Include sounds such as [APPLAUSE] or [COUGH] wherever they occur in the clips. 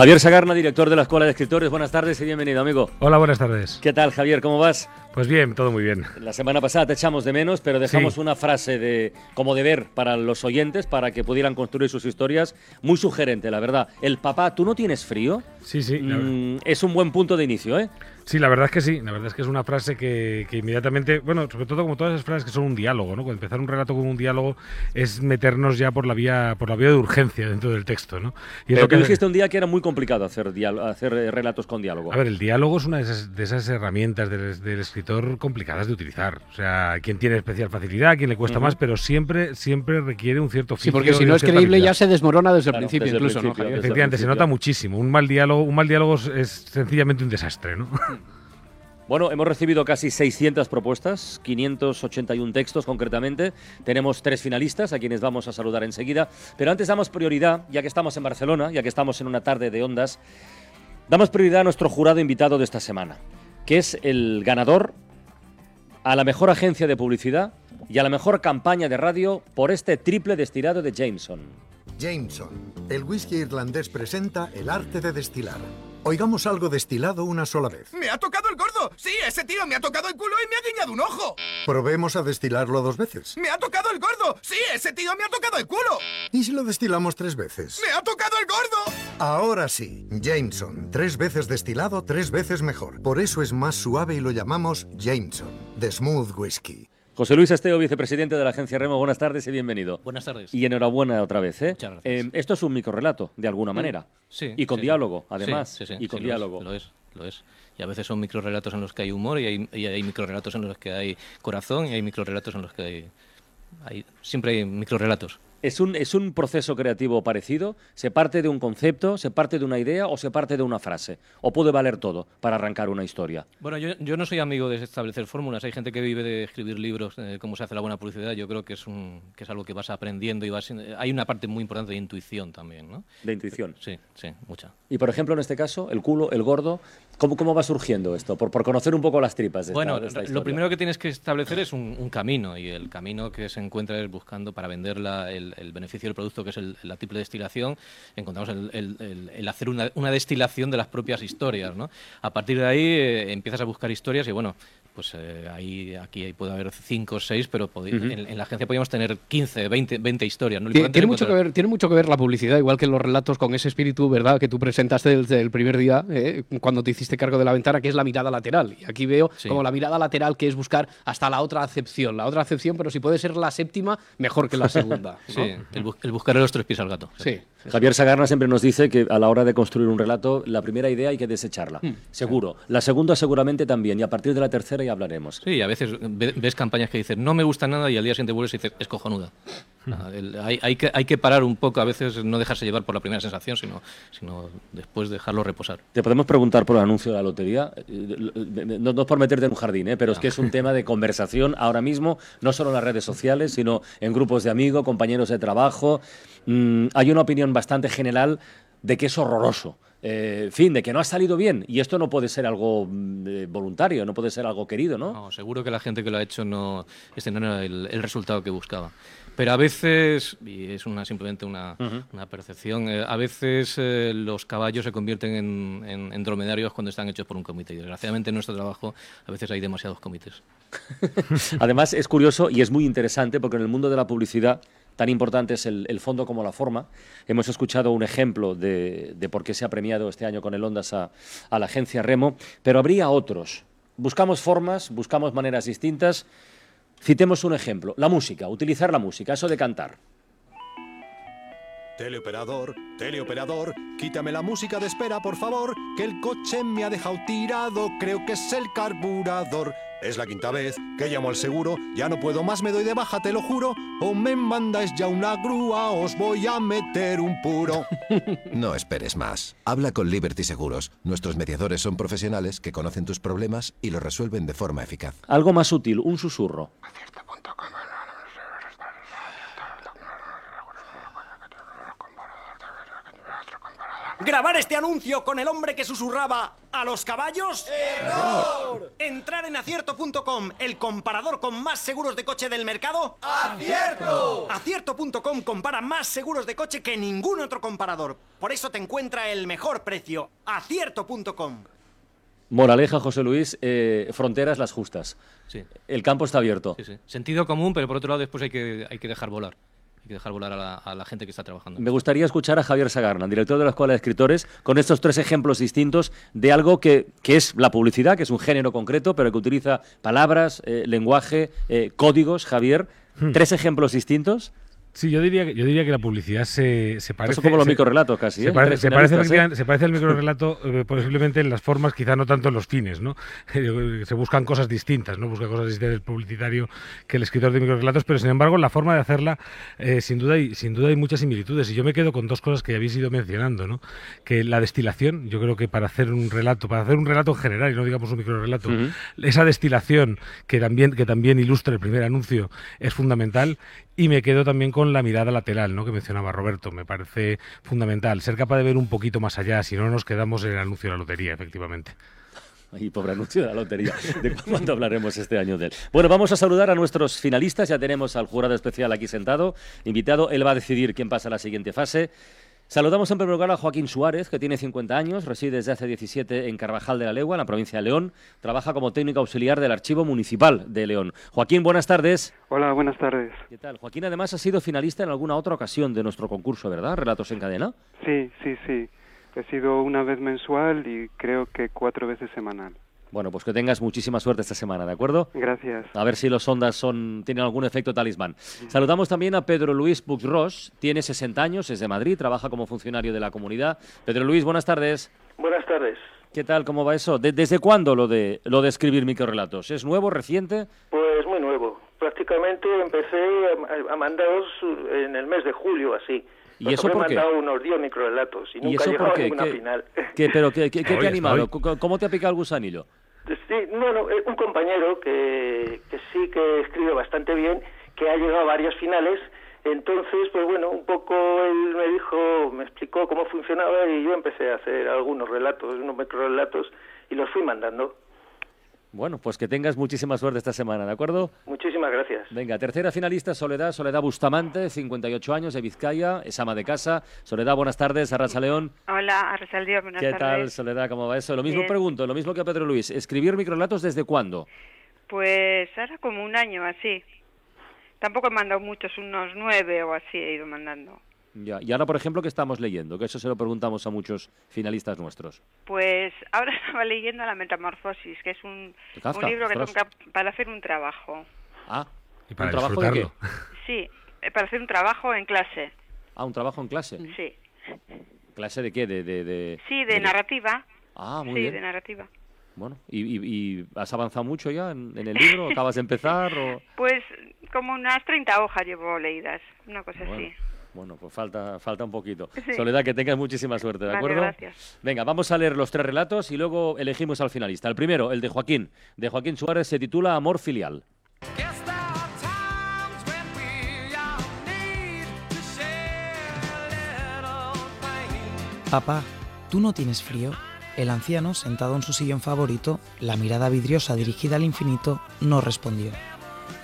Javier Sagarna, director de la Escuela de Escritores. Buenas tardes y bienvenido, amigo. Hola, buenas tardes. ¿Qué tal, Javier? ¿Cómo vas? Pues bien, todo muy bien. La semana pasada te echamos de menos, pero dejamos una frase de como deber para los oyentes para que pudieran construir sus historias. Muy sugerente, la verdad. El papá, ¿tú no tienes frío? Sí, sí. Mm, es un buen punto de inicio, ¿eh? Sí, la verdad es que sí. La verdad es que es una frase que, inmediatamente, bueno, sobre todo como todas esas frases que son un diálogo, ¿no? Empezar un relato con un diálogo es meternos ya por la vía, por la vía de urgencia dentro del texto, ¿no? Y Pero que dijiste un día que era muy complicado hacer, hacer eh, relatos con diálogo. A ver, el diálogo es una de esas, herramientas del, escritor complicadas de utilizar. O sea, quien tiene especial facilidad, quien le cuesta más, pero siempre, siempre requiere un cierto Sí, porque si no es creíble ya se desmorona desde el principio, incluso, ¿no? Efectivamente, se nota muchísimo. Un mal diálogo, un mal diálogo es sencillamente un desastre, ¿no? [LAUGHS] Bueno, hemos recibido casi 600 propuestas, 581 textos concretamente. Tenemos tres finalistas a quienes vamos a saludar enseguida. Pero antes damos prioridad, ya que estamos en Barcelona, ya que estamos en una tarde de ondas, damos prioridad a nuestro jurado invitado de esta semana, que es el ganador a la mejor agencia de publicidad y a la mejor campaña de radio por este triple destilado de Jameson. Jameson, el whisky irlandés presenta el arte de destilar Oigamos algo destilado una sola vez. ¡Me ha tocado el gordo! ¡Sí, ese tío me ha tocado el culo y me ha guiñado un ojo! Probemos a destilarlo dos veces. ¡Me ha tocado el gordo! ¡Sí, ese tío me ha tocado el culo! ¿Y si lo destilamos tres veces? ¡Me ha tocado el gordo! Ahora sí, Jameson. Tres veces destilado, tres veces mejor. Por eso es más suave y lo llamamos Jameson, The Smooth Whiskey. José Luis Esteo, vicepresidente de la agencia Remo, buenas tardes y bienvenido. Buenas tardes. Y enhorabuena otra vez. ¿eh? Muchas gracias. Eh, esto es un microrelato, de alguna mm, manera. Sí. Y con diálogo, además. Sí, sí, y con diálogo. Lo es, lo es, Y a veces son microrelatos en los que hay humor y hay, y hay microrelatos en los que hay corazón y hay microrelatos en los que hay... hay siempre hay microrelatos. ¿Es un, ¿Es un proceso creativo parecido? ¿Se parte de un concepto, se parte de una idea o se parte de una frase? ¿O puede valer todo para arrancar una historia? Bueno, yo, yo no soy amigo de establecer fórmulas. Hay gente que vive de escribir libros, de cómo se hace la buena publicidad. Yo creo que es, un, que es algo que vas aprendiendo y vas... Hay una parte muy importante de intuición también, ¿no? De intuición. Sí, sí, mucha. Y, por ejemplo, en este caso, el culo, el gordo, ¿cómo, cómo va surgiendo esto? Por, por conocer un poco las tripas de Bueno, esta, lo primero que tienes que establecer es un, camino y el camino que se encuentra es buscando para vender el, el beneficio del producto que es la triple destilación, encontramos el, hacer una, destilación de las propias historias. ¿no? A partir de ahí eh, empiezas a buscar historias y bueno, pues eh, ahí, aquí puede haber 5 o 6, pero en, la agencia podríamos tener 15, 20, 20 historias. Tiene, mucho que ver, tiene mucho que ver la publicidad, igual que los relatos con ese espíritu, ¿verdad?, que tú presentaste desde el primer día, eh, cuando te hiciste cargo de la ventana, que es la mirada lateral. Y aquí veo como la mirada lateral, que es buscar hasta la otra acepción. La otra acepción, pero si puede ser la séptima, mejor que la [LAUGHS] segunda. sí, el, buscar los tres pies al gato. Sí. Javier Sagarna siempre nos dice que a la hora de construir un relato, la primera idea hay que desecharla, hmm. seguro. La segunda seguramente también, y a partir de la tercera ya hablaremos. Sí, a veces ves campañas que dicen no me gusta nada y al día siguiente vuelves y dices es cojonuda. Hmm. hay, que, hay que parar un poco, a veces no dejarse llevar por la primera sensación, sino, sino después dejarlo reposar. Te podemos preguntar por el anuncio de la lotería, no, no por meterte en un jardín, ¿eh? pero es que es un [LAUGHS] tema de conversación ahora mismo, no solo en las redes sociales, sino en grupos de amigos, compañeros de trabajo. Mm, hay una opinión bastante general de que es horroroso. Eh, fin, de que no ha salido bien. Y esto no puede ser algo mm, eh, voluntario, no puede ser algo querido, ¿no? No, seguro que la gente que lo ha hecho no, este no era el, resultado que buscaba. Pero a veces, y es una, simplemente una, percepción, eh, a veces los caballos se convierten en, en, dromedarios cuando están hechos por un comité. Y desgraciadamente en nuestro trabajo a veces hay demasiados comités. [LAUGHS] Además es curioso y es muy interesante porque en el mundo de la publicidad tan importante es el, fondo como la forma. Hemos escuchado un ejemplo de, por qué se ha premiado este año con el Ondas a, la agencia Remo, pero habría otros. Buscamos formas, buscamos maneras distintas. Citemos un ejemplo, la música, utilizar la música, eso de cantar. Teleoperador, teleoperador, quítame la música de espera, por favor, que el coche me ha dejado tirado, creo que es el carburador. Es la quinta vez que llamo al seguro, ya no puedo más, me doy de baja, te lo juro. O me mandáis ya una grúa, os voy a meter un puro. [LAUGHS] No esperes más. Habla con Liberty Seguros. Nuestros mediadores son profesionales que conocen tus problemas y los resuelven de forma eficaz. Algo más útil, un susurro. ¿Grabar este anuncio con el hombre que susurraba a los caballos? ¡Error! ¿Entrar en acierto.com, el comparador con más seguros de coche del mercado? ¡Acierto! Acierto.com compara más seguros de coche que ningún otro comparador. Por eso te encuentra el mejor precio. Acierto.com. Moraleja, José Luis, eh, fronteras las justas. Sí. El campo está abierto. Sí, sí. Sentido común, pero por otro lado después hay que, hay que dejar volar. Hay que dejar volar a la, a la gente que está trabajando. Me gustaría escuchar a Javier Sagarna, director de la Escuela de Escritores, con estos tres ejemplos distintos de algo que, que es la publicidad, que es un género concreto, pero que utiliza palabras, eh, lenguaje, eh, códigos. Javier, tres ejemplos distintos. Sí, yo diría, que- yo diría que la publicidad se, se parece... Son como los se- microrelatos casi, Se, ¿eh? se, parece, ¿eh? se parece al microrelato eh, posiblemente en las formas, quizá no tanto en los fines, ¿no? [LAUGHS] se buscan cosas distintas, ¿no? Busca cosas distintas el publicitario que el escritor de microrelatos, pero sin embargo la forma de hacerla, eh, sin duda hay, sin duda hay muchas similitudes. Y yo me quedo con dos cosas que habéis ido mencionando, ¿no? Que la destilación, yo creo que para hacer un relato, para hacer un relato en general y no digamos un microrelato, Ujú. esa destilación que también, que también ilustra el primer anuncio es fundamental. Y me quedo también la mirada lateral, ¿no? que mencionaba Roberto. Me parece fundamental. Ser capaz de ver un poquito más allá, si no nos quedamos en el anuncio de la lotería, efectivamente. Y pobre anuncio de la lotería. ¿De cuándo hablaremos este año de él? Bueno, vamos a saludar a nuestros finalistas. Ya tenemos al jurado especial aquí sentado, invitado. Él va a decidir quién pasa a la siguiente fase. Saludamos en primer lugar a Joaquín Suárez, que tiene 50 años, reside desde hace 17 en Carvajal de la Legua, en la provincia de León. Trabaja como técnico auxiliar del Archivo Municipal de León. Joaquín, buenas tardes. Hola, buenas tardes. ¿Qué tal? Joaquín además ha sido finalista en alguna otra ocasión de nuestro concurso, ¿verdad? Relatos en cadena. Sí, sí, sí. He sido una vez mensual y creo que cuatro veces semanal. Bueno, pues que tengas muchísima suerte esta semana, ¿de acuerdo? Gracias. A ver si los ondas son, tienen algún efecto talismán. Saludamos también a Pedro Luis Puigros, tiene 60 años, es de Madrid, trabaja como funcionario de la comunidad. Pedro Luis, buenas tardes. Buenas tardes. ¿Qué tal? ¿Cómo va eso? ¿De- ¿Desde cuándo lo de, lo de escribir microrelatos? ¿Es nuevo, reciente? Pues. Prácticamente empecé a, a mandaros en el mes de julio, así. ¿Y eso por qué? mandado unos 10 microrelatos y ¿Y nunca eso he por llegado qué? a ninguna ¿Qué- final. ¿Qué, pero qué, qué- qué te ha animado? ¿Cómo te ha picado el gusanillo? Sí, bueno, eh, un compañero que, que sí que escribe bastante bien, que ha llegado a varias finales. Entonces, pues bueno, un poco él me dijo, me explicó cómo funcionaba y yo empecé a hacer algunos relatos, unos microrelatos y los fui mandando. Bueno, pues que tengas muchísima suerte esta semana, ¿de acuerdo? Muchísimas gracias. Venga, tercera finalista, Soledad, Soledad Bustamante, 58 años, de Vizcaya, es ama de casa. Soledad, buenas tardes, Arracha León. Hola, Arrasaldío, buenas ¿Qué tal, tardes. Soledad? ¿Cómo va eso? Lo mismo Bien. pregunto, lo mismo que a Pedro Luis. ¿Escribir microrelatos desde cuándo? Pues ahora como un año así. Tampoco he mandado muchos, unos nueve o así he ido mandando. Ya. Y ahora, por ejemplo, ¿qué estamos leyendo? Que eso se lo preguntamos a muchos finalistas nuestros. Pues [LAUGHS] ahora estaba leyendo La Metamorfosis, que es un, ¿De un libro que Ostras. que- para hacer un trabajo. Ah, Y para ¿un trabajo de qué? [LAUGHS] Sí, eh, para hacer un trabajo en clase. Ah, un trabajo en clase. Sí, ¿Clase de qué? De, de, de- sí, de narrativa. Ah, muy sí, bien. de narrativa. Bueno, ¿y, y- y has avanzado mucho ya en, en el libro? [LAUGHS] ¿Acabas de empezar? O... Pues como unas 30 hojas llevo leídas, una cosa Bueno, así. Bueno, pues falta, falta un poquito. [LAUGHS] Sí. Soledad, que tengas muchísima suerte, ¿de Vale, acuerdo? gracias. Venga, vamos a leer los tres relatos y luego elegimos al finalista. El primero, el de Joaquín. De Joaquín Suárez se titula Amor Filial. Papá, ¿tú no tienes frío? El anciano, sentado en su sillón favorito, la mirada vidriosa dirigida al infinito, no respondió.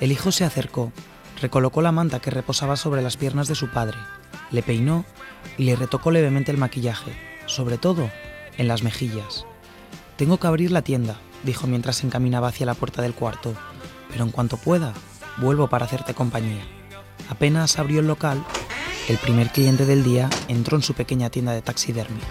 El hijo se acercó, recolocó la manta que reposaba sobre las piernas de su padre, le peinó y le retocó levemente el maquillaje, sobre todo en las mejillas. Tengo que abrir la tienda, dijo mientras se encaminaba hacia la puerta del cuarto, pero en cuanto pueda, vuelvo para hacerte compañía. Apenas abrió el local, el primer cliente del día entró en su pequeña tienda de taxidermia.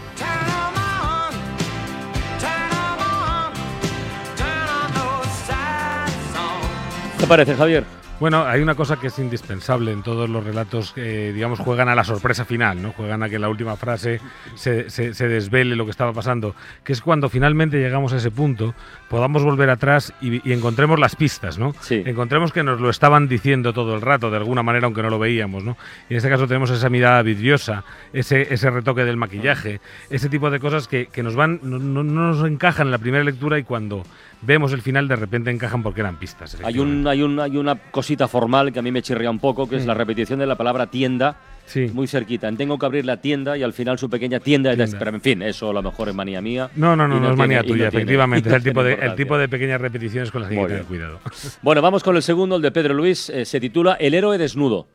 ¿Qué parece, Javier? Bueno, hay una cosa que es indispensable en todos los relatos que, digamos, juegan a la sorpresa final, ¿no? Juegan a que la última frase se, se- se desvele lo que estaba pasando, que es cuando finalmente llegamos a ese punto, podamos volver atrás y, y encontremos las pistas, ¿no? Encontremos que nos lo estaban diciendo todo el rato, de alguna manera, aunque no lo veíamos, ¿no? Y en este caso tenemos esa mirada vidriosa, ese, ese retoque del maquillaje, ese tipo de cosas que, que nos van, no, no- no nos encajan en la primera lectura y cuando vemos el final de repente encajan porque eran pistas. Hay, un, hay, un, hay una cosita formal que a mí me chirría un poco, que es la repetición de la palabra tienda Sí. muy cerquita. En Tengo que abrir la tienda y al final su pequeña tienda, Tienda. Pero en fin, eso a lo mejor es manía mía. No, no, no, no, es manía tiene- y tuya, efectivamente. [LAUGHS] es el tipo, de, el tipo de pequeñas repeticiones con las que hay que tener cuidado. [LAUGHS] Bueno, vamos con el segundo, el de Pedro Luis. eh, se titula El héroe desnudo.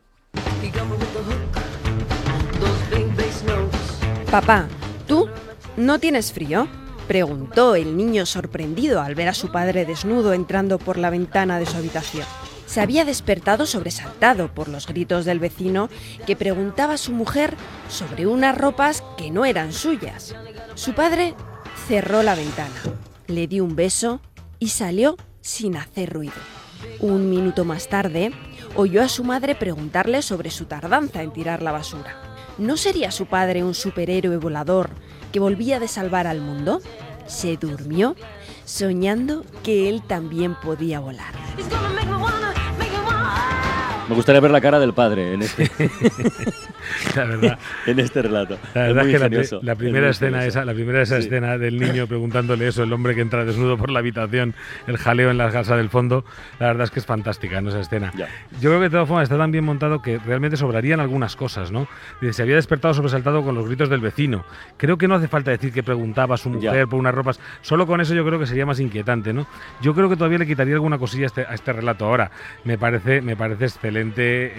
Papá, ¿tú no tienes frío? Preguntó el niño sorprendido al ver a su padre desnudo entrando por la ventana de su habitación. Se había despertado sobresaltado por los gritos del vecino que preguntaba a su mujer sobre unas ropas que no eran suyas. Su padre cerró la ventana, le dio un beso y salió sin hacer ruido. Un minuto más tarde, oyó a su madre preguntarle sobre su tardanza en tirar la basura. ¿No sería su padre un superhéroe volador que volvía de salvar al mundo? Se durmió soñando que él también podía volar. Me gustaría ver la cara del padre en este, [LAUGHS] La verdad. en este relato. La Es verdad muy es que la, ingenioso, la es primera muy escena esa, la primera esa Sí. escena del niño preguntándole eso, el hombre que entra desnudo por la habitación, el jaleo en la casa del fondo, la verdad es que es fantástica, ¿no? Esa escena. Ya. Yo creo que de todas formas está tan bien montado que realmente sobrarían algunas cosas, ¿no? Se había despertado sobresaltado con los gritos del vecino. Creo que no hace falta decir que preguntaba a su Ya. mujer por unas ropas. Solo con eso yo creo que sería más inquietante, ¿no? Yo creo que todavía le quitaría alguna cosilla a este, a este relato. Ahora, me parece, me parece excelente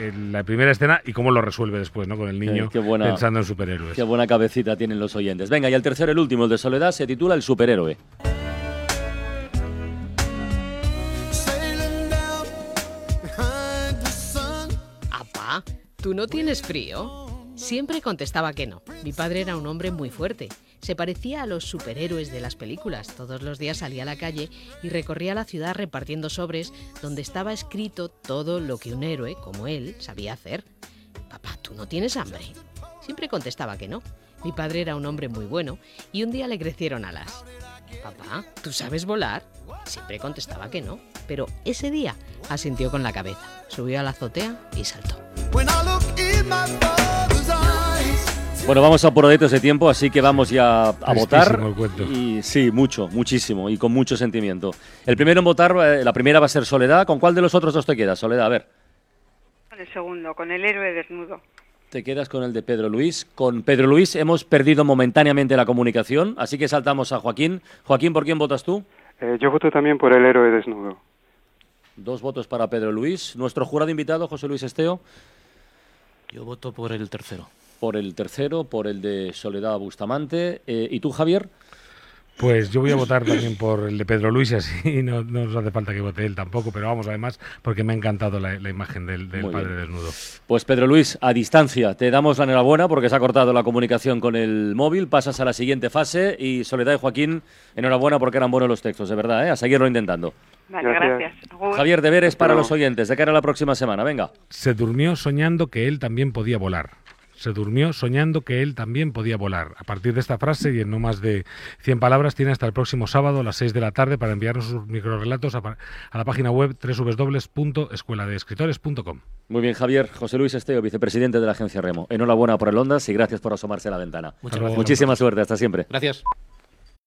eh, la primera escena y cómo lo resuelve después, ¿no? Con el niño buena- pensando en superhéroes. Qué buena cabecita tienen los oyentes. Venga, y el tercero, el último, el de Soledad, se titula El superhéroe. ¿tú no tienes frío? Siempre contestaba que no. Mi padre era un hombre muy fuerte. Se parecía a los superhéroes de las películas. Todos los días salía a la calle y recorría la ciudad repartiendo sobres donde estaba escrito todo lo que un héroe, como él, sabía hacer. Papá, ¿tú no tienes hambre? Siempre contestaba que no. Mi padre era un hombre muy bueno y un día le crecieron alas. Papá, ¿tú sabes volar? Siempre contestaba que no, pero ese día asintió con la cabeza, subió a la azotea y saltó. Bueno, vamos a poroditos de tiempo, así que vamos ya a votar. Tristísimo. Y sí, mucho, muchísimo y con mucho sentimiento. El primero en votar, eh, la primera va a ser Soledad. ¿Con cuál de los otros dos te quedas, Soledad? A ver. Con el segundo, con el héroe desnudo. Te quedas con el de Pedro Luis. Con Pedro Luis hemos perdido momentáneamente la comunicación, así que saltamos a Joaquín. Joaquín, ¿por quién votas tú? Eh, yo voto también por el héroe desnudo. Dos votos para Pedro Luis. Nuestro jurado invitado, José Luis Esteo. Yo voto por el tercero. Por el tercero, por el de Soledad Bustamante. Eh, ¿Y tú, Javier? Pues yo voy a votar también por el de Pedro Luis, y [LAUGHS] así no, no nos hace falta que vote él tampoco, pero vamos, además, porque me ha encantado la, la imagen del, padre bien. desnudo. Pues Pedro Luis, a distancia, te damos la enhorabuena porque se ha cortado la comunicación con el móvil, pasas a la siguiente fase y Soledad y Joaquín, enhorabuena porque eran buenos los textos, de verdad, ¿eh? a seguirlo intentando. Vale, gracias. Agur. Javier, deberes para los oyentes de cara a la próxima semana, venga. Se durmió soñando que él también podía volar. Se durmió soñando que él también podía volar. A partir de esta frase y en no más de 100 palabras, tiene hasta el próximo sábado a las 6 de la tarde para enviarnos sus microrelatos a, a la página web www.escueladeescritores.com. Muy bien, Javier. José Luis Esteo, vicepresidente de la agencia Remo. Enhorabuena por el Ondas y gracias por asomarse a la ventana. Muchas gracias. Muchísima suerte, hasta siempre. Gracias.